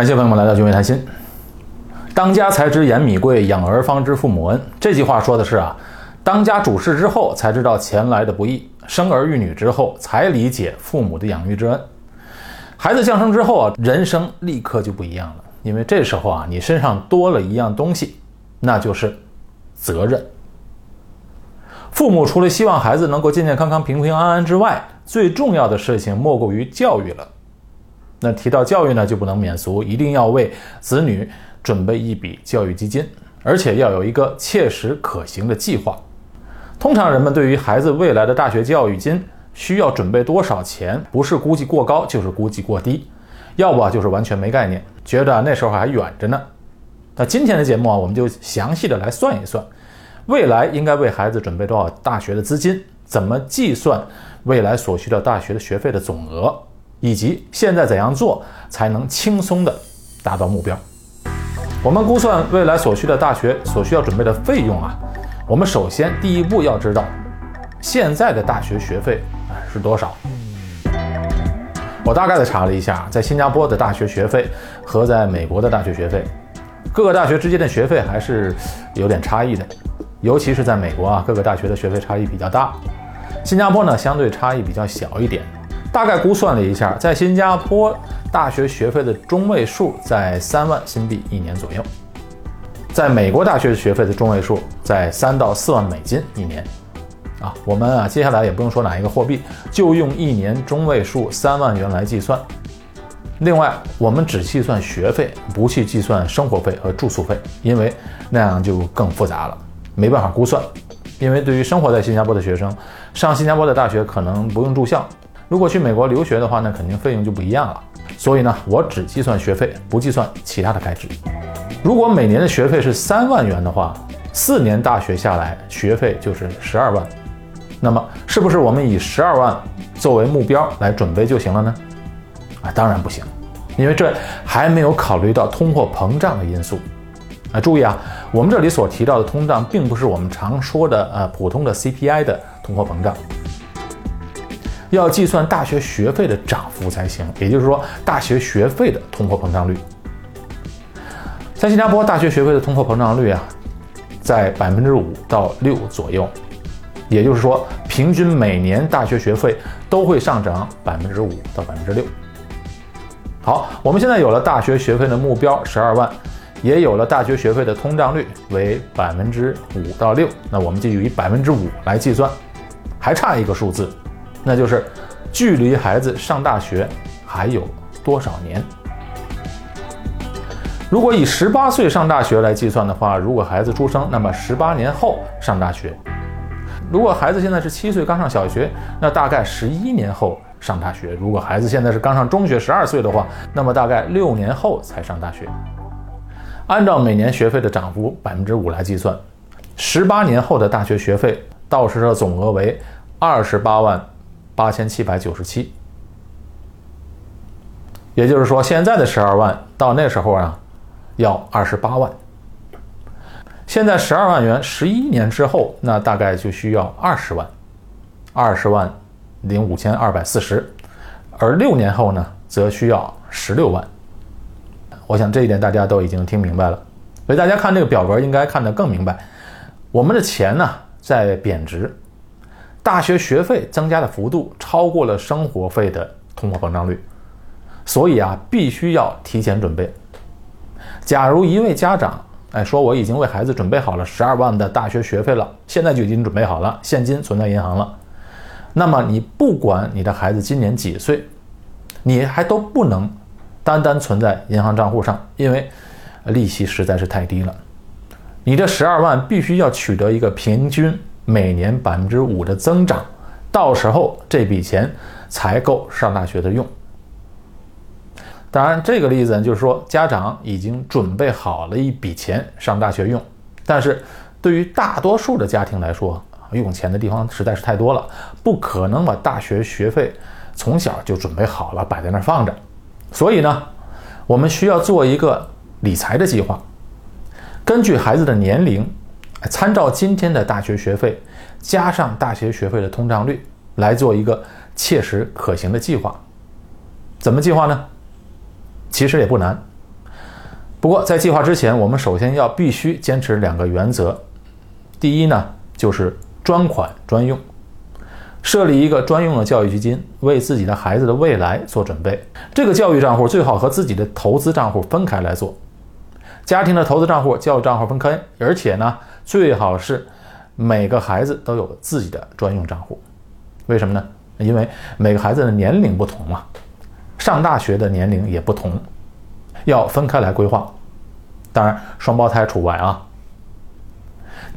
感谢朋友们来到君伟谈心。当家才知盐米贵，养儿方知父母恩。这句话说的是啊，当家主事之后才知道钱来的不易，生儿育女之后才理解父母的养育之恩。孩子降生之后啊，人生立刻就不一样了，因为这时候啊，你身上多了一样东西，那就是责任。父母除了希望孩子能够健健康康、平平安安之外，最重要的事情莫过于教育了。那提到教育呢，就不能免俗，一定要为子女准备一笔教育基金，而且要有一个切实可行的计划。通常人们对于孩子未来的大学教育金需要准备多少钱，不是估计过高，就是估计过低，要不啊就是完全没概念，觉得那时候还远着呢。那今天的节目啊，我们就详细的来算一算。未来应该为孩子准备多少大学的资金？怎么计算未来所需的大学的学费的总额？以及现在怎样做才能轻松的达到目标？我们估算未来所需的大学所需要准备的费用啊，我们首先第一步要知道现在的大学学费是多少。我大概的查了一下，在新加坡的大学学费和在美国的大学学费，各个大学之间的学费还是有点差异的。尤其是在美国啊，各个大学的学费差异比较大。新加坡呢，相对差异比较小一点。大概估算了一下，在新加坡大学学费的中位数在三万新币一年左右，在美国大学学费的中位数在三到四万美金一年。啊，我们啊，接下来也不用说哪一个货币，就用一年中位数三万元来计算。另外，我们只计算学费，不去计算生活费和住宿费，因为那样就更复杂了。没办法估算，因为对于生活在新加坡的学生，上新加坡的大学可能不用住校。如果去美国留学的话，那肯定费用就不一样了。所以呢，我只计算学费，不计算其他的开支。如果每年的学费是三万元的话，四年大学下来学费就是十二万。那么，是不是我们以十二万作为目标来准备就行了呢？啊，当然不行，因为这还没有考虑到通货膨胀的因素。啊，注意啊，我们这里所提到的通胀，并不是我们常说的呃普通的 CPI 的通货膨胀，要计算大学学费的涨幅才行。也就是说，大学学费的通货膨胀率，在新加坡大学学费的通货膨胀率啊，在百分之五到六左右，也就是说，平均每年大学学费都会上涨百分之五到百分之六。好，我们现在有了大学学费的目标十二万。也有了大学学费的通胀率为百分之五到六，那我们就以百分之五来计算，还差一个数字，那就是距离孩子上大学还有多少年？如果以十八岁上大学来计算的话，如果孩子出生，那么十八年后上大学；如果孩子现在是七岁刚上小学，那大概十一年后上大学；如果孩子现在是刚上中学十二岁的话，那么大概六年后才上大学。按照每年学费的涨幅百分之五来计算，十八年后的大学学费到时的总额为二十八万八千七百九十七。也就是说，现在的十二万到那时候啊，要二十八万。现在十二万元，十一年之后，那大概就需要二十万，二十万零五千二百四十，而六年后呢，则需要十六万。我想这一点大家都已经听明白了，所以大家看这个表格应该看得更明白。我们的钱呢在贬值，大学学费增加的幅度超过了生活费的通货膨胀率，所以啊必须要提前准备。假如一位家长哎说我已经为孩子准备好了十二万的大学学费了，现在就已经准备好了，现金存在银行了，那么你不管你的孩子今年几岁，你还都不能。单单存在银行账户上，因为利息实在是太低了。你这十二万必须要取得一个平均每年百分之五的增长，到时候这笔钱才够上大学的用。当然，这个例子就是说，家长已经准备好了一笔钱上大学用，但是对于大多数的家庭来说，用钱的地方实在是太多了，不可能把大学学费从小就准备好了摆在那儿放着。所以呢，我们需要做一个理财的计划，根据孩子的年龄，参照今天的大学学费，加上大学学费的通胀率，来做一个切实可行的计划。怎么计划呢？其实也不难，不过在计划之前，我们首先要必须坚持两个原则。第一呢，就是专款专用，设立一个专用的教育基金，为自己的孩子的未来做准备。这个教育账户最好和自己的投资账户分开来做。家庭的投资账户、教育账户分开，而且呢，最好是每个孩子都有自己的专用账户。为什么呢？因为每个孩子的年龄不同嘛，上大学的年龄也不同。要分开来规划，当然双胞胎除外啊。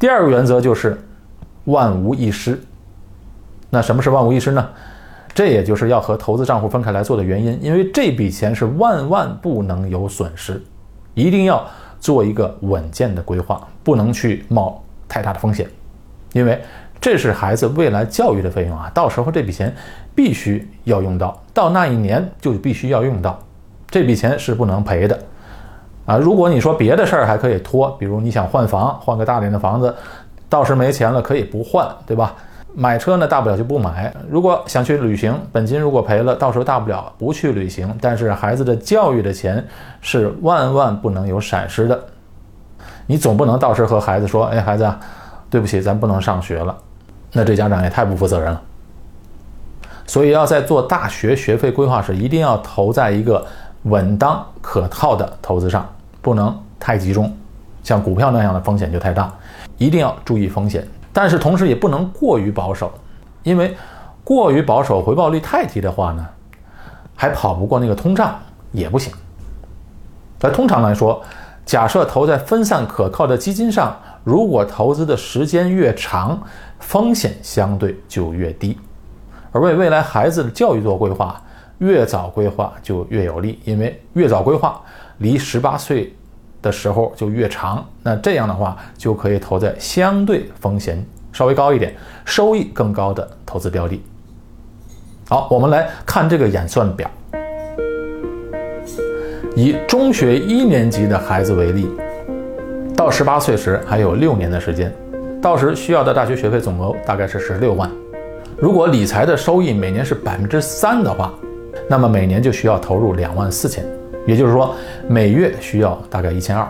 第二个原则就是万无一失。那什么是万无一失呢？这也就是要和投资账户分开来做的原因，因为这笔钱是万万不能有损失，一定要做一个稳健的规划，不能去冒太大的风险，因为这是孩子未来教育的费用啊，到时候这笔钱必须要用到，到那一年就必须要用到。这笔钱是不能赔的，啊，如果你说别的事儿还可以拖，比如你想换房，换个大点的房子，到时没钱了可以不换，对吧？买车呢，大不了就不买。如果想去旅行，本金如果赔了，到时候大不了不去旅行。但是孩子的教育的钱是万万不能有闪失的，你总不能到时和孩子说，哎，孩子，对不起，咱不能上学了，那这家长也太不负责任了。所以要在做大学学费规划时，一定要投在一个。稳当可靠的投资上不能太集中，像股票那样的风险就太大，一定要注意风险。但是同时也不能过于保守，因为过于保守回报率太低的话呢，还跑不过那个通胀也不行。在通常来说，假设投在分散可靠的基金上，如果投资的时间越长，风险相对就越低，而为未来孩子的教育做规划。越早规划就越有利，因为越早规划，离十八岁的时候就越长。那这样的话，就可以投在相对风险稍微高一点、收益更高的投资标的。好，我们来看这个演算表。以中学一年级的孩子为例，到十八岁时还有六年的时间，到时需要的大学学费总额大概是十六万。如果理财的收益每年是百分之三的话，那么每年就需要投入两万四千，也就是说每月需要大概一千二。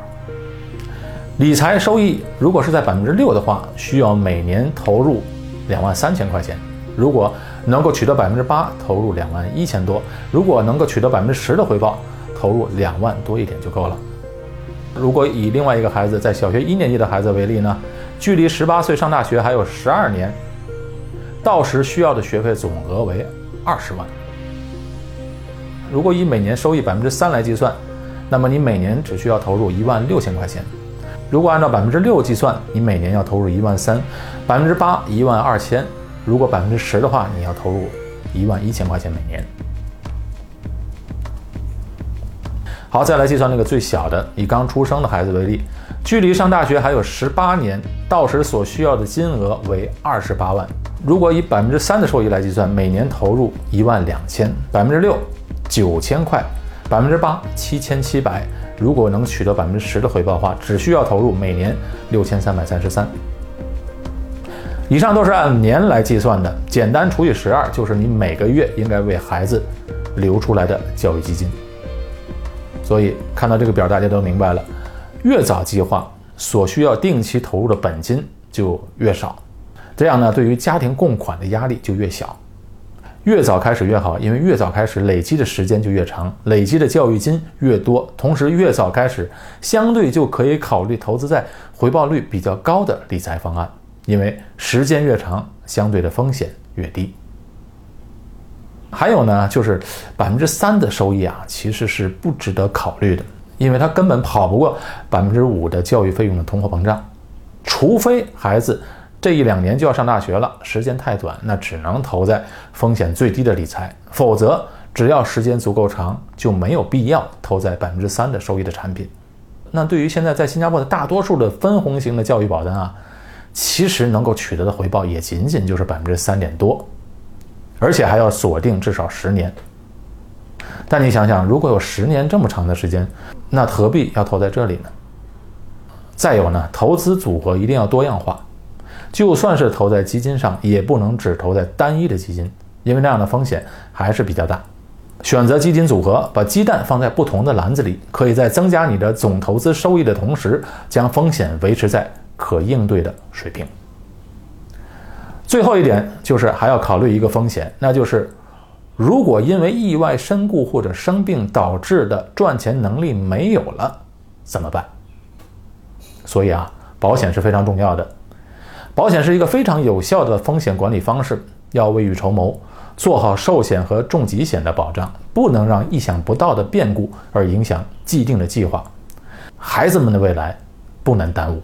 理财收益如果是在百分之六的话，需要每年投入两万三千块钱。如果能够取得百分之八，投入两万一千多。如果能够取得百分之十的回报，投入两万多一点就够了。如果以另外一个孩子在小学一年级的孩子为例呢，距离十八岁上大学还有十二年，到时需要的学费总额为二十万。如果以每年收益百分之三来计算，那么你每年只需要投入一万六千块钱。如果按照百分之六计算，你每年要投入一万三，百分之八一万二千。如果百分之十的话，你要投入一万一千块钱每年。好，再来计算那个最小的，以刚出生的孩子为例，距离上大学还有十八年，到时所需要的金额为二十八万。如果以百分之三的收益来计算，每年投入一万两千，百分之六。九千块，百分之八七千七百。如果能取得百分之十的回报的话，只需要投入每年六千三百三十三。以上都是按年来计算的，简单除以十二，就是你每个月应该为孩子留出来的教育基金。所以看到这个表，大家都明白了，越早计划，所需要定期投入的本金就越少，这样呢，对于家庭供款的压力就越小。越早开始越好，因为越早开始累积的时间就越长，累积的教育金越多。同时，越早开始，相对就可以考虑投资在回报率比较高的理财方案，因为时间越长，相对的风险越低。还有呢，就是百分之三的收益啊，其实是不值得考虑的，因为它根本跑不过百分之五的教育费用的通货膨胀，除非孩子。这一两年就要上大学了，时间太短，那只能投在风险最低的理财。否则，只要时间足够长，就没有必要投在百分之三的收益的产品。那对于现在在新加坡的大多数的分红型的教育保单啊，其实能够取得的回报也仅仅就是百分之三点多，而且还要锁定至少十年。但你想想，如果有十年这么长的时间，那何必要投在这里呢？再有呢，投资组合一定要多样化。就算是投在基金上，也不能只投在单一的基金，因为那样的风险还是比较大。选择基金组合，把鸡蛋放在不同的篮子里，可以在增加你的总投资收益的同时，将风险维持在可应对的水平。最后一点就是还要考虑一个风险，那就是如果因为意外身故或者生病导致的赚钱能力没有了，怎么办？所以啊，保险是非常重要的。保险是一个非常有效的风险管理方式，要未雨绸缪。做好寿险和重疾险的保障，不能让意想不到的变故而影响既定的计划。孩子们的未来不能耽误。